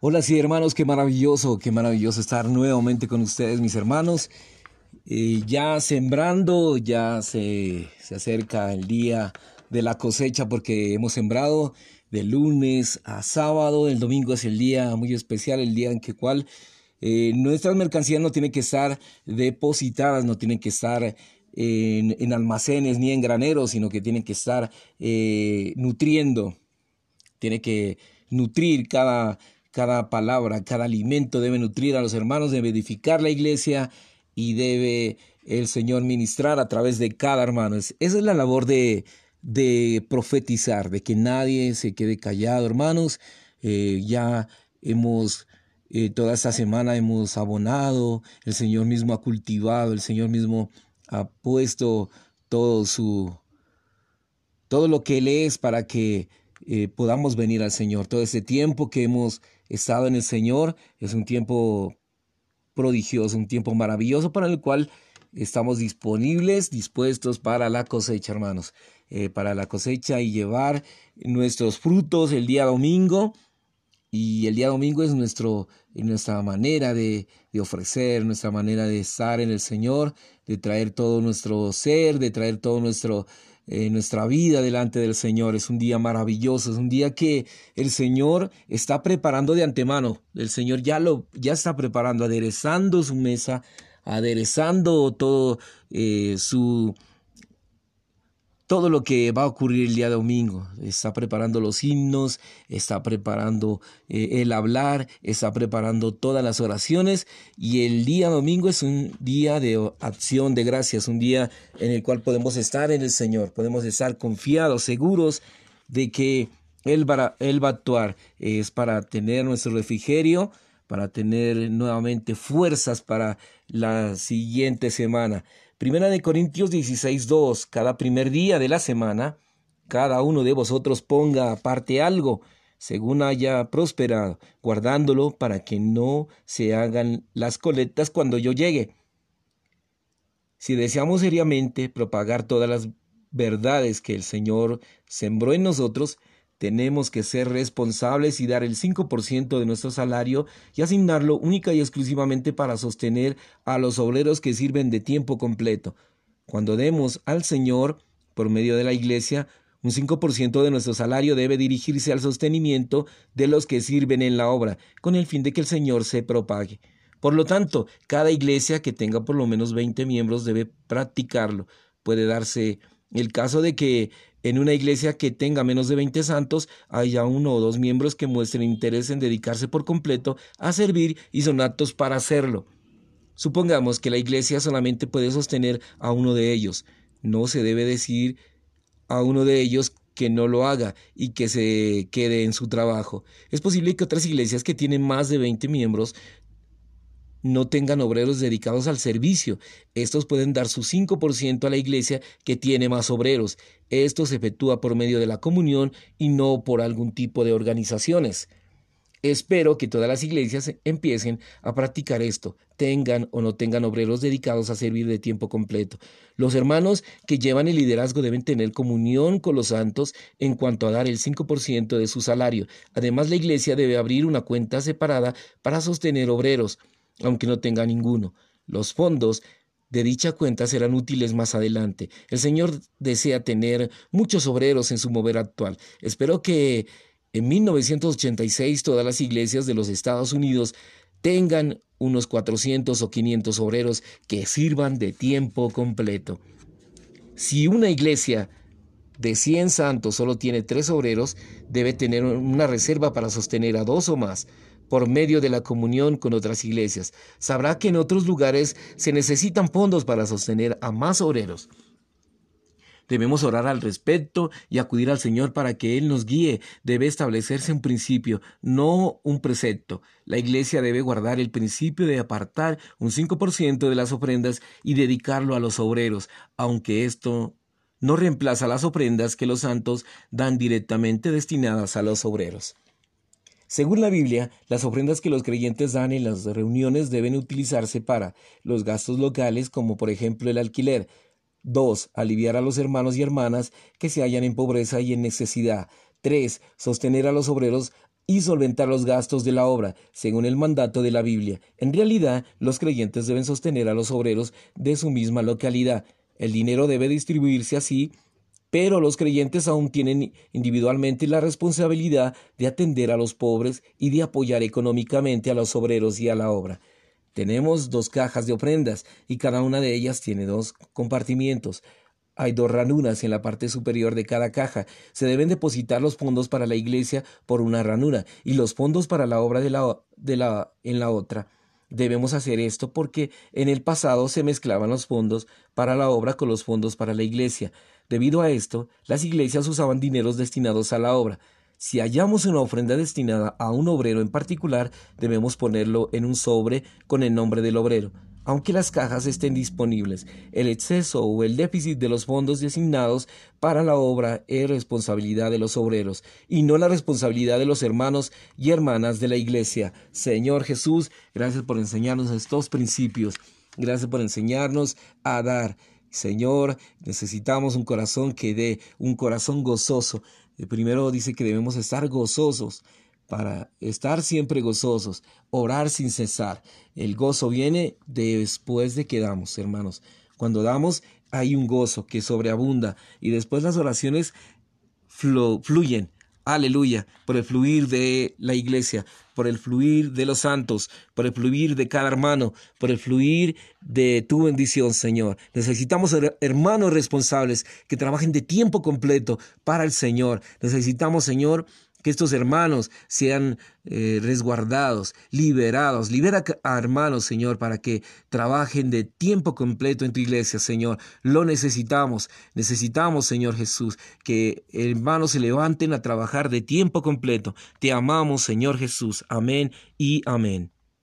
Hola sí hermanos, qué maravilloso, qué maravilloso estar nuevamente con ustedes mis hermanos. Eh, ya sembrando, ya se, se acerca el día de la cosecha porque hemos sembrado de lunes a sábado, el domingo es el día muy especial, el día en que cual eh, nuestras mercancías no tienen que estar depositadas, no tienen que estar en, almacenes ni en graneros, sino que tienen que estar eh, nutriendo, tiene que nutrir cada cada palabra, cada alimento debe nutrir a los hermanos, debe edificar la iglesia y debe el Señor ministrar a través de cada hermano. Esa es la labor de, de profetizar, de que nadie se quede callado, hermanos. Eh, ya hemos, eh, toda esta semana hemos abonado, el Señor mismo ha cultivado, el Señor mismo ha puesto todo su, todo lo que Él es para que eh, podamos venir al Señor. Todo ese tiempo que hemos estado en el Señor. Es un tiempo prodigioso, un tiempo maravilloso para el cual estamos disponibles, dispuestos para la cosecha, hermanos, eh, para la cosecha y llevar nuestros frutos el día domingo. Y el día domingo es nuestro, nuestra manera de, de ofrecer, nuestra manera de estar en el Señor, de traer todo nuestro ser, de traer todo nuestro, eh, nuestra vida delante del Señor. Es un día maravilloso, es un día que el Señor está preparando de antemano. El Señor ya lo ya está preparando, aderezando su mesa, aderezando todo eh, su todo lo que va a ocurrir el día domingo. Está preparando los himnos, está preparando eh, el hablar, está preparando todas las oraciones y el día domingo es un día de acción de gracias, un día en el cual podemos estar en el Señor, podemos estar confiados, seguros de que Él va, él va a actuar. Es para tener nuestro refrigerio, para tener nuevamente fuerzas para la siguiente semana. Primera de Corintios 16.2. Cada primer día de la semana, cada uno de vosotros ponga aparte algo, según haya prosperado, guardándolo para que no se hagan las colectas cuando yo llegue. Si deseamos seriamente propagar todas las verdades que el Señor sembró en nosotros, tenemos que ser responsables y dar el 5% de nuestro salario y asignarlo única y exclusivamente para sostener a los obreros que sirven de tiempo completo. Cuando demos al Señor, por medio de la Iglesia, un 5% de nuestro salario debe dirigirse al sostenimiento de los que sirven en la obra, con el fin de que el Señor se propague. Por lo tanto, cada iglesia que tenga por lo menos 20 miembros debe practicarlo. Puede darse el caso de que en una iglesia que tenga menos de 20 santos haya uno o dos miembros que muestren interés en dedicarse por completo a servir y son aptos para hacerlo. Supongamos que la iglesia solamente puede sostener a uno de ellos. No se debe decir a uno de ellos que no lo haga y que se quede en su trabajo. Es posible que otras iglesias que tienen más de 20 miembros no tengan obreros dedicados al servicio. Estos pueden dar su 5% a la iglesia que tiene más obreros. Esto se efectúa por medio de la comunión y no por algún tipo de organizaciones. Espero que todas las iglesias empiecen a practicar esto, tengan o no tengan obreros dedicados a servir de tiempo completo. Los hermanos que llevan el liderazgo deben tener comunión con los santos en cuanto a dar el 5% de su salario. Además, la iglesia debe abrir una cuenta separada para sostener obreros aunque no tenga ninguno. Los fondos de dicha cuenta serán útiles más adelante. El Señor desea tener muchos obreros en su mover actual. Espero que en 1986 todas las iglesias de los Estados Unidos tengan unos 400 o 500 obreros que sirvan de tiempo completo. Si una iglesia de 100 santos solo tiene tres obreros, debe tener una reserva para sostener a dos o más por medio de la comunión con otras iglesias. Sabrá que en otros lugares se necesitan fondos para sostener a más obreros. Debemos orar al respecto y acudir al Señor para que Él nos guíe. Debe establecerse un principio, no un precepto. La iglesia debe guardar el principio de apartar un 5% de las ofrendas y dedicarlo a los obreros, aunque esto no reemplaza las ofrendas que los santos dan directamente destinadas a los obreros. Según la Biblia, las ofrendas que los creyentes dan en las reuniones deben utilizarse para los gastos locales, como por ejemplo el alquiler. 2. Aliviar a los hermanos y hermanas que se hallan en pobreza y en necesidad. 3. Sostener a los obreros y solventar los gastos de la obra, según el mandato de la Biblia. En realidad, los creyentes deben sostener a los obreros de su misma localidad. El dinero debe distribuirse así, pero los creyentes aún tienen individualmente la responsabilidad de atender a los pobres y de apoyar económicamente a los obreros y a la obra. Tenemos dos cajas de ofrendas y cada una de ellas tiene dos compartimientos. Hay dos ranuras en la parte superior de cada caja. Se deben depositar los fondos para la iglesia por una ranura y los fondos para la obra en la otra. Debemos hacer esto porque en el pasado se mezclaban los fondos para la obra con los fondos para la iglesia. Debido a esto, las iglesias usaban dineros destinados a la obra. Si hallamos una ofrenda destinada a un obrero en particular, debemos ponerlo en un sobre con el nombre del obrero aunque las cajas estén disponibles. El exceso o el déficit de los fondos designados para la obra es responsabilidad de los obreros y no la responsabilidad de los hermanos y hermanas de la iglesia. Señor Jesús, gracias por enseñarnos estos principios. Gracias por enseñarnos a dar. Señor, necesitamos un corazón que dé, un corazón gozoso. El primero dice que debemos estar gozosos para estar siempre gozosos, orar sin cesar. El gozo viene después de que damos, hermanos. Cuando damos hay un gozo que sobreabunda y después las oraciones fluyen. Aleluya, por el fluir de la iglesia, por el fluir de los santos, por el fluir de cada hermano, por el fluir de tu bendición, Señor. Necesitamos hermanos responsables que trabajen de tiempo completo para el Señor. Necesitamos, Señor, que estos hermanos sean eh, resguardados, liberados. Libera a hermanos, Señor, para que trabajen de tiempo completo en tu iglesia, Señor. Lo necesitamos. Necesitamos, Señor Jesús, que hermanos se levanten a trabajar de tiempo completo. Te amamos, Señor Jesús. Amén y amén.